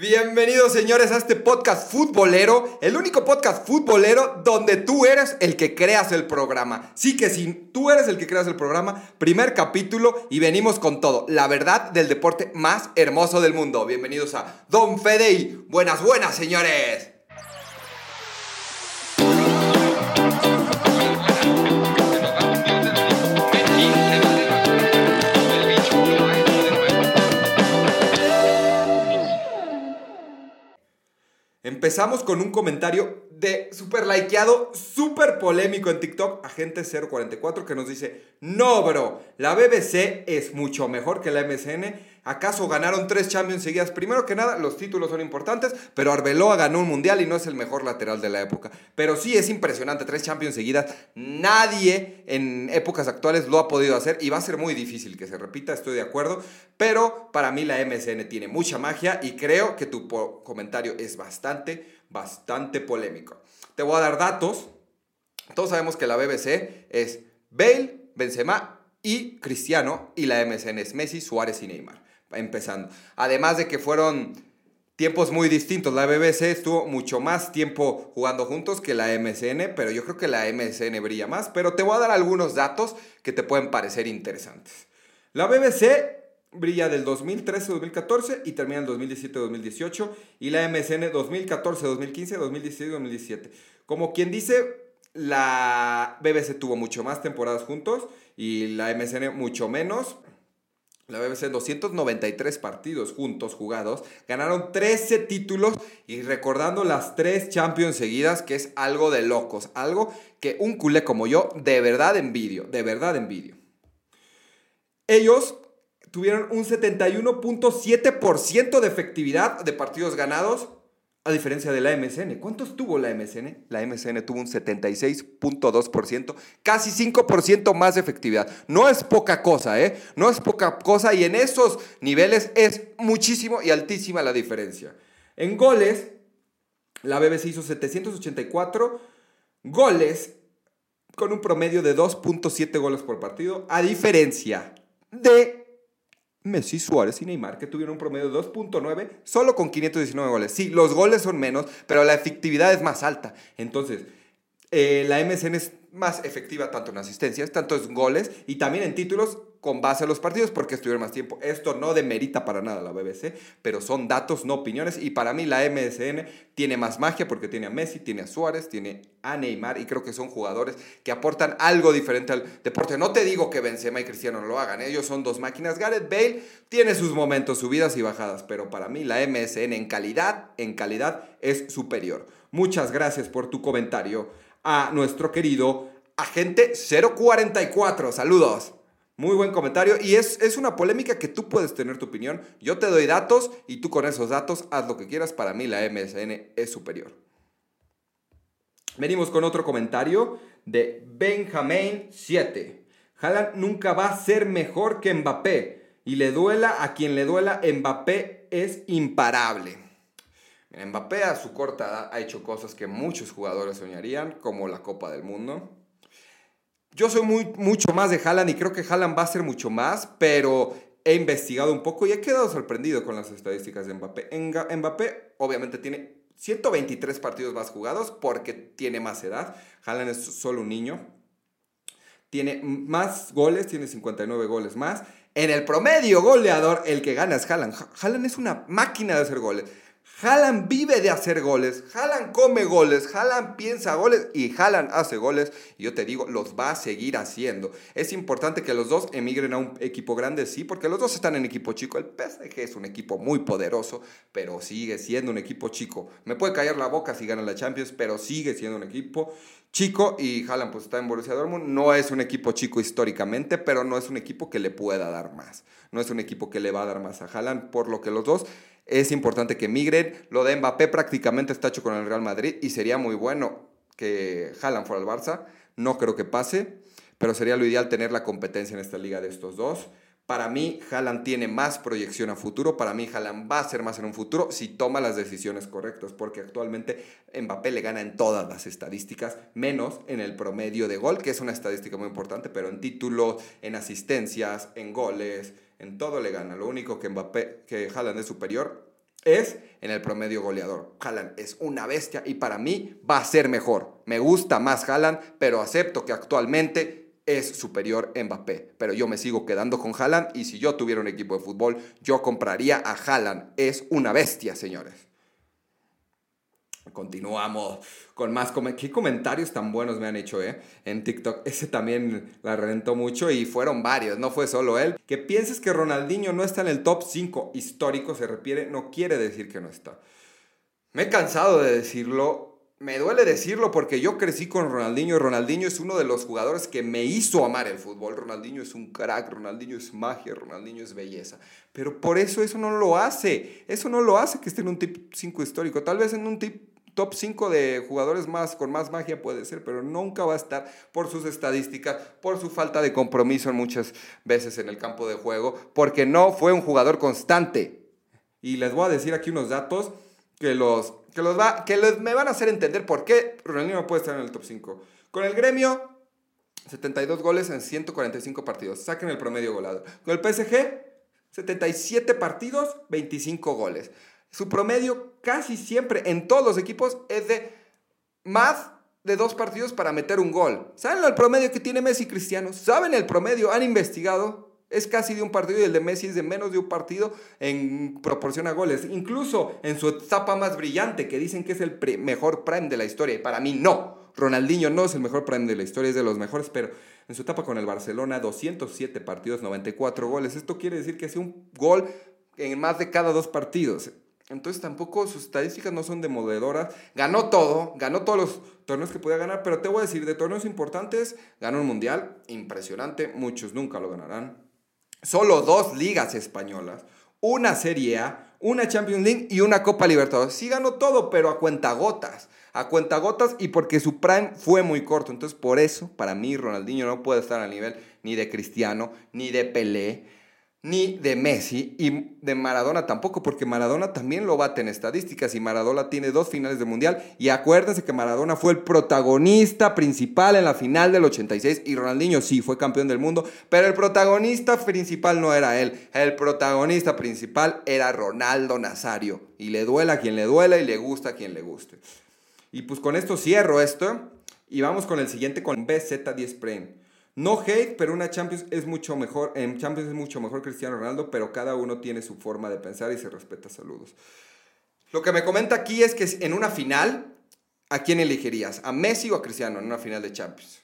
Bienvenidos señores a este podcast futbolero, el único podcast futbolero donde tú eres el que creas el programa. Sí que sí, tú eres el que creas el programa, primer capítulo y venimos con todo, la verdad del deporte más hermoso del mundo. Bienvenidos a Don Fede y buenas, buenas señores. Empezamos con un comentario de super likeado, súper polémico en TikTok, agente044 que nos dice, no bro, la BBC es mucho mejor que la MSN ¿Acaso ganaron tres Champions seguidas? Primero que nada, los títulos son importantes, pero Arbeloa ganó un Mundial y no es el mejor lateral de la época. Pero sí es impresionante, tres Champions seguidas. Nadie en épocas actuales lo ha podido hacer y va a ser muy difícil que se repita, estoy de acuerdo. Pero para mí la MSN tiene mucha magia y creo que tu comentario es bastante, bastante polémico. Te voy a dar datos. Todos sabemos que la BBC es Bale, Benzema y Cristiano y la MSN es Messi, Suárez y Neymar empezando. Además de que fueron tiempos muy distintos. La BBC estuvo mucho más tiempo jugando juntos que la MSN, pero yo creo que la MSN brilla más. Pero te voy a dar algunos datos que te pueden parecer interesantes. La BBC brilla del 2013-2014 y termina en 2017-2018 y la MSN 2014-2015, 2016-2017. Como quien dice, la BBC tuvo mucho más temporadas juntos y la MSN mucho menos. La BBC 293 partidos juntos jugados, ganaron 13 títulos y recordando las tres Champions seguidas, que es algo de locos, algo que un culé como yo de verdad envidio, de verdad envidio. Ellos tuvieron un 71.7% de efectividad de partidos ganados a diferencia de la MSN, ¿cuántos tuvo la MSN? La MSN tuvo un 76.2%, casi 5% más de efectividad. No es poca cosa, ¿eh? No es poca cosa y en esos niveles es muchísimo y altísima la diferencia. En goles, la BBC hizo 784 goles con un promedio de 2.7 goles por partido, a diferencia de Messi, Suárez y Neymar, que tuvieron un promedio de 2.9 solo con 519 goles. Sí, los goles son menos, pero la efectividad es más alta. Entonces, eh, la MSN es más efectiva tanto en asistencias, tanto en goles y también en títulos con base a los partidos porque estuvieron más tiempo. Esto no demerita para nada la BBC, pero son datos, no opiniones. Y para mí la MSN tiene más magia porque tiene a Messi, tiene a Suárez, tiene a Neymar y creo que son jugadores que aportan algo diferente al deporte. No te digo que Benzema y Cristiano no lo hagan, ellos son dos máquinas. Gareth Bale tiene sus momentos, subidas y bajadas, pero para mí la MSN en calidad, en calidad es superior. Muchas gracias por tu comentario a nuestro querido agente 044. Saludos. Muy buen comentario y es, es, una polémica que tú puedes tener tu opinión. Yo te doy datos y tú con esos datos haz lo que quieras. Para mí la MSN es superior. Venimos con otro comentario de Benjamin 7. Haaland nunca va a ser mejor que Mbappé y le duela a quien le duela, Mbappé es imparable. Mbappé a su corta edad ha hecho cosas que muchos jugadores soñarían, como la Copa del Mundo. Yo soy muy, mucho más de Haaland y creo que Haaland va a ser mucho más, pero he investigado un poco y he quedado sorprendido con las estadísticas de Mbappé. Mbappé obviamente tiene 123 partidos más jugados porque tiene más edad. Haaland es solo un niño. Tiene más goles, tiene 59 goles más. En el promedio goleador, el que gana es Haaland. Haaland es una máquina de hacer goles. Haaland vive de hacer goles, Haaland come goles, Haaland piensa goles y Haaland hace goles. Y yo te digo, los va a seguir haciendo. Es importante que los dos emigren a un equipo grande, sí, porque los dos están en equipo chico. El PSG es un equipo muy poderoso, pero sigue siendo un equipo chico. Me puede callar la boca si gana la Champions, pero sigue siendo un equipo chico y Haaland pues está en Borussia Dortmund. No es un equipo chico históricamente, pero no es un equipo que le pueda dar más. No es un equipo que le va a dar más a Haaland, por lo que los dos es importante que migren. Lo de Mbappé prácticamente está hecho con el Real Madrid y sería muy bueno que Haaland fuera al Barça. No creo que pase, pero sería lo ideal tener la competencia en esta liga de estos dos. Para mí, Haaland tiene más proyección a futuro. Para mí, Haaland va a ser más en un futuro si toma las decisiones correctas, porque actualmente Mbappé le gana en todas las estadísticas, menos en el promedio de gol, que es una estadística muy importante, pero en títulos, en asistencias, en goles, en todo le gana. Lo único que Mbappé, que Haaland es superior es en el promedio goleador. Haaland es una bestia y para mí va a ser mejor. Me gusta más Haaland, pero acepto que actualmente es superior Mbappé. Pero yo me sigo quedando con Haaland y si yo tuviera un equipo de fútbol, yo compraría a Haaland. Es una bestia, señores. Continuamos con más. ¿Qué comentarios tan buenos me han hecho eh? en TikTok? Ese también la reventó mucho y fueron varios, no fue solo él. Que pienses que Ronaldinho no está en el top 5 histórico, se refiere, no quiere decir que no está. Me he cansado de decirlo. Me duele decirlo porque yo crecí con Ronaldinho y Ronaldinho es uno de los jugadores que me hizo amar el fútbol. Ronaldinho es un crack, Ronaldinho es magia, Ronaldinho es belleza. Pero por eso eso no lo hace. Eso no lo hace que esté en un tip 5 histórico. Tal vez en un tip top 5 de jugadores más con más magia puede ser, pero nunca va a estar por sus estadísticas, por su falta de compromiso muchas veces en el campo de juego, porque no fue un jugador constante. Y les voy a decir aquí unos datos que los que los va que me van a hacer entender por qué Ronaldinho no puede estar en el top 5. Con el Gremio 72 goles en 145 partidos. Saquen el promedio golado. Con el PSG 77 partidos, 25 goles. Su promedio casi siempre en todos los equipos es de más de dos partidos para meter un gol. ¿Saben el promedio que tiene Messi Cristiano? ¿Saben el promedio? ¿Han investigado? Es casi de un partido y el de Messi es de menos de un partido en proporción a goles. Incluso en su etapa más brillante, que dicen que es el mejor prime de la historia. Y para mí no. Ronaldinho no es el mejor prime de la historia, es de los mejores, pero en su etapa con el Barcelona, 207 partidos, 94 goles. Esto quiere decir que hace un gol en más de cada dos partidos. Entonces tampoco sus estadísticas no son demoledoras. Ganó todo, ganó todos los torneos que podía ganar, pero te voy a decir, de torneos importantes, ganó un mundial, impresionante, muchos nunca lo ganarán. Solo dos ligas españolas, una Serie A, una Champions League y una Copa Libertadores. Sí ganó todo, pero a cuentagotas. A cuentagotas y porque su prime fue muy corto. Entonces, por eso, para mí, Ronaldinho no puede estar al nivel ni de Cristiano, ni de Pelé, ni de Messi y de Maradona tampoco, porque Maradona también lo bate en estadísticas y Maradona tiene dos finales de mundial. Y acuérdense que Maradona fue el protagonista principal en la final del 86 y Ronaldinho sí fue campeón del mundo, pero el protagonista principal no era él, el protagonista principal era Ronaldo Nazario. Y le duela a quien le duela y le gusta a quien le guste. Y pues con esto cierro esto y vamos con el siguiente con BZ10 Prime. No hate, pero una Champions es mucho mejor. En Champions es mucho mejor Cristiano Ronaldo, pero cada uno tiene su forma de pensar y se respeta. Saludos. Lo que me comenta aquí es que en una final, ¿a quién elegirías? ¿A Messi o a Cristiano en una final de Champions?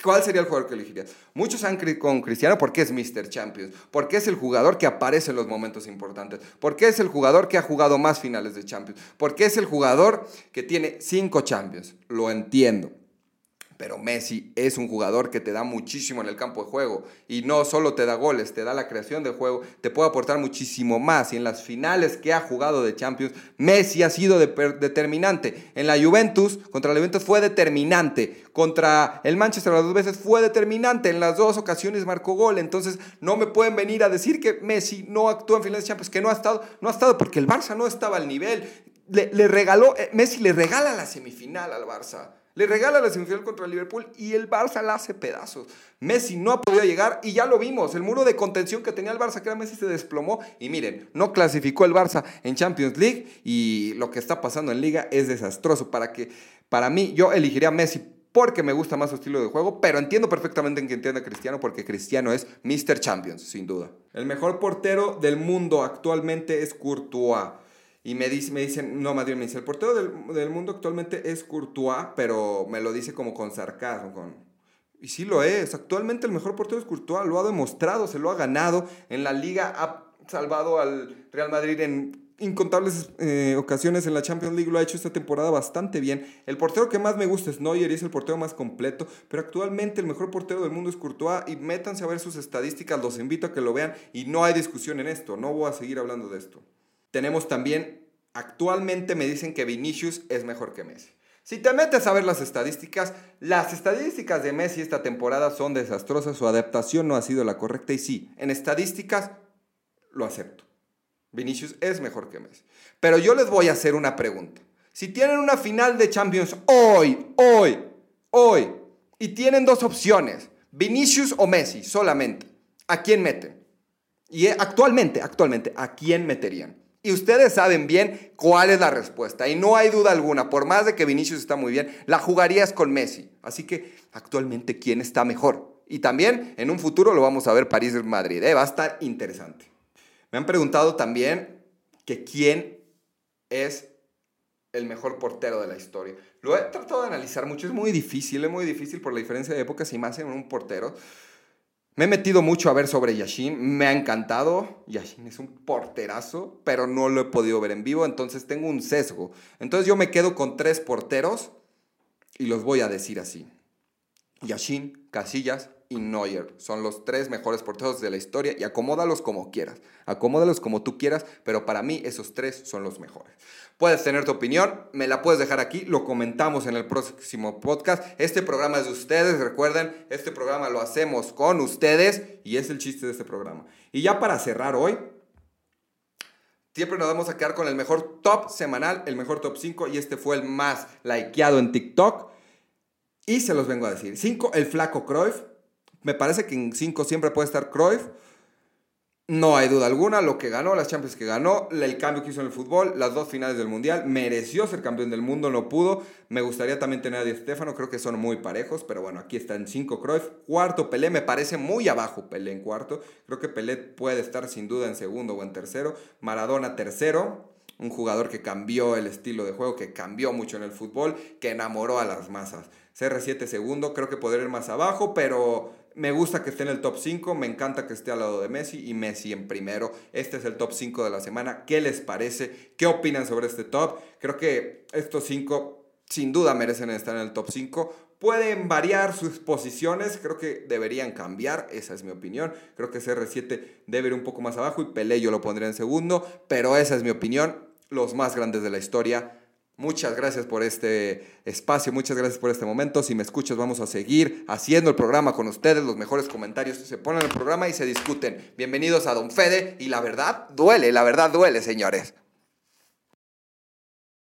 ¿Cuál sería el jugador que elegirías? Muchos han con Cristiano porque es Mr. Champions, porque es el jugador que aparece en los momentos importantes, porque es el jugador que ha jugado más finales de Champions, porque es el jugador que tiene cinco Champions. Lo entiendo pero Messi es un jugador que te da muchísimo en el campo de juego y no solo te da goles, te da la creación de juego, te puede aportar muchísimo más y en las finales que ha jugado de Champions, Messi ha sido determinante. En la Juventus, contra la Juventus fue determinante, contra el Manchester las dos veces fue determinante, en las dos ocasiones marcó gol, entonces no me pueden venir a decir que Messi no actuó en finales de Champions, que no ha estado, no ha estado porque el Barça no estaba al nivel. Le, le regaló, eh, Messi le regala la semifinal al Barça. Le regala la semifinal contra el Liverpool y el Barça la hace pedazos. Messi no ha podido llegar y ya lo vimos. El muro de contención que tenía el Barça, que era Messi, se desplomó. Y miren, no clasificó el Barça en Champions League y lo que está pasando en Liga es desastroso. Para, que, para mí, yo elegiría a Messi porque me gusta más su estilo de juego, pero entiendo perfectamente en que entienda Cristiano porque Cristiano es Mr. Champions, sin duda. El mejor portero del mundo actualmente es Courtois. Y me, dice, me dicen, no, Madrid me dice, el portero del, del, mundo actualmente es Courtois, pero me lo dice como con sarcasmo. Con... Y sí lo es, actualmente el mejor portero es Courtois, lo ha demostrado, se lo ha ganado. En la liga ha salvado al Real Madrid en incontables eh, ocasiones en la Champions League, lo ha hecho esta temporada bastante bien. El portero que más me gusta es Neuer y es el portero más completo, pero actualmente el mejor portero del mundo es Courtois y métanse a ver sus estadísticas, los invito a que lo vean y no hay discusión en esto, no voy a seguir hablando de esto. Tenemos también, actualmente me dicen que Vinicius es mejor que Messi. Si te metes a ver las estadísticas, las estadísticas de Messi esta temporada son desastrosas, su adaptación no ha sido la correcta y sí, en estadísticas lo acepto. Vinicius es mejor que Messi. Pero yo les voy a hacer una pregunta. Si tienen una final de Champions hoy, hoy, hoy, y tienen dos opciones, Vinicius o Messi solamente, ¿a quién meten? Y actualmente, actualmente, ¿a quién meterían? Y ustedes saben bien cuál es la respuesta. Y no hay duda alguna, por más de que Vinicius está muy bien, la jugarías con Messi. Así que actualmente, ¿quién está mejor? Y también en un futuro lo vamos a ver París-Madrid. ¿eh? Va a estar interesante. Me han preguntado también que quién es el mejor portero de la historia. Lo he tratado de analizar mucho, es muy difícil, es muy difícil por la diferencia de épocas y más en un portero. Me he metido mucho a ver sobre Yashin, me ha encantado. Yashin es un porterazo, pero no lo he podido ver en vivo, entonces tengo un sesgo. Entonces yo me quedo con tres porteros y los voy a decir así. Yashin, Casillas, y Neuer. Son los tres mejores porteros de la historia y acomódalos como quieras. Acomódalos como tú quieras, pero para mí esos tres son los mejores. Puedes tener tu opinión, me la puedes dejar aquí, lo comentamos en el próximo podcast. Este programa es de ustedes, recuerden, este programa lo hacemos con ustedes y es el chiste de este programa. Y ya para cerrar hoy, Siempre nos vamos a quedar con el mejor top semanal, el mejor top 5 y este fue el más likeado en TikTok. Y se los vengo a decir. 5, el flaco Cruyff. Me parece que en 5 siempre puede estar Cruyff. No hay duda alguna, lo que ganó, las Champions que ganó, el cambio que hizo en el fútbol, las dos finales del Mundial, mereció ser campeón del mundo, no pudo. Me gustaría también tener a Di Stefano, creo que son muy parejos, pero bueno, aquí está en 5 Cruyff. Cuarto Pelé, me parece muy abajo Pelé en cuarto. Creo que Pelé puede estar sin duda en segundo o en tercero. Maradona tercero, un jugador que cambió el estilo de juego, que cambió mucho en el fútbol, que enamoró a las masas. CR7 segundo, creo que podría ir más abajo, pero me gusta que esté en el top 5, me encanta que esté al lado de Messi y Messi en primero. Este es el top 5 de la semana. ¿Qué les parece? ¿Qué opinan sobre este top? Creo que estos 5 sin duda merecen estar en el top 5. Pueden variar sus posiciones, creo que deberían cambiar, esa es mi opinión. Creo que CR7 debe ir un poco más abajo y Pelé yo lo pondría en segundo, pero esa es mi opinión. Los más grandes de la historia Muchas gracias por este espacio, muchas gracias por este momento. Si me escuchas, vamos a seguir haciendo el programa con ustedes. Los mejores comentarios se ponen en el programa y se discuten. Bienvenidos a Don Fede. Y la verdad duele, la verdad duele, señores.